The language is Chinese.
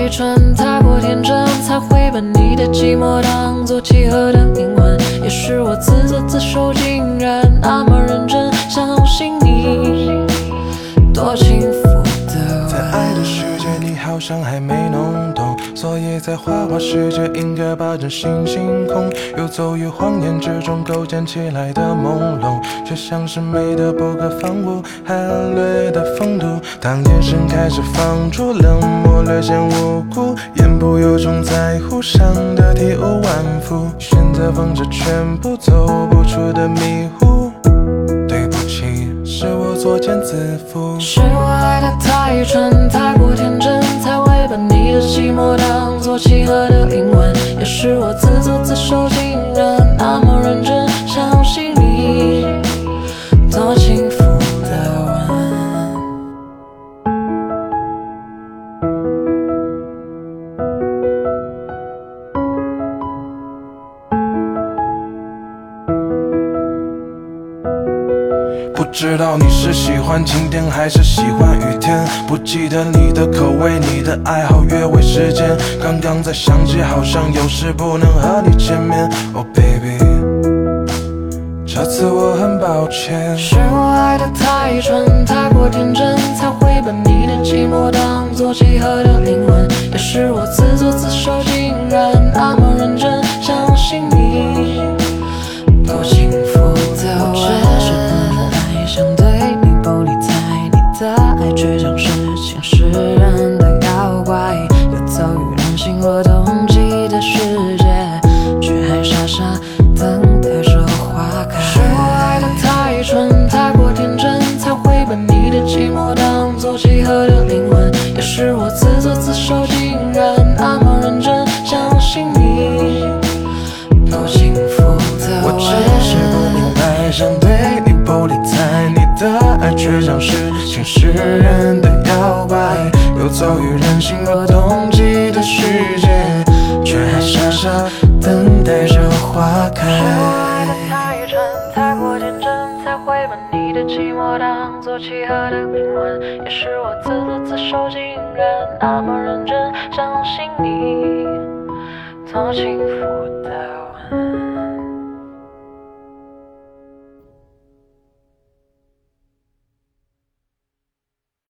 爱的太蠢，太过天真，才会把你的寂寞当作契合的灵魂。也是我自作自受，竟然那么认真相信你，多轻浮的在爱的世界，你好像还没弄懂，所以在花花世界应该把真心星空，游走于谎言之中构建起来的朦胧，却像是美的不可方物，含略的风度。当眼神开始放逐，冷漠略显无辜，言不由衷，在乎伤得体无完肤，选择放着全部走不出的迷糊。对不起，是我作茧自缚。是我爱的太蠢，太过天真，才会把你的寂寞当作契合的灵魂。也是我自作自受，竟然那么不知道你是喜欢晴天还是喜欢雨天，不记得你的口味、你的爱好、约会时间。刚刚才想起，好像有事不能和你见面。Oh baby，这次我很抱歉。是我爱的太蠢，太过天真，才会把你的寂寞当作契合的灵魂。却像是侵蚀人的妖怪，游走于人心若冬季的世界，却还傻傻等待着花开。是我爱的太蠢，太过天真，才会把你的寂寞当作契合的灵魂。也是我自的爱却像是侵蚀人的妖怪，游走于人心若冬季的世界，却还傻傻等待着花开。爱的太蠢，太过天真，才会把你的寂寞当作契合的灵魂。也是我自作自受，竟然那么认真相信你，多轻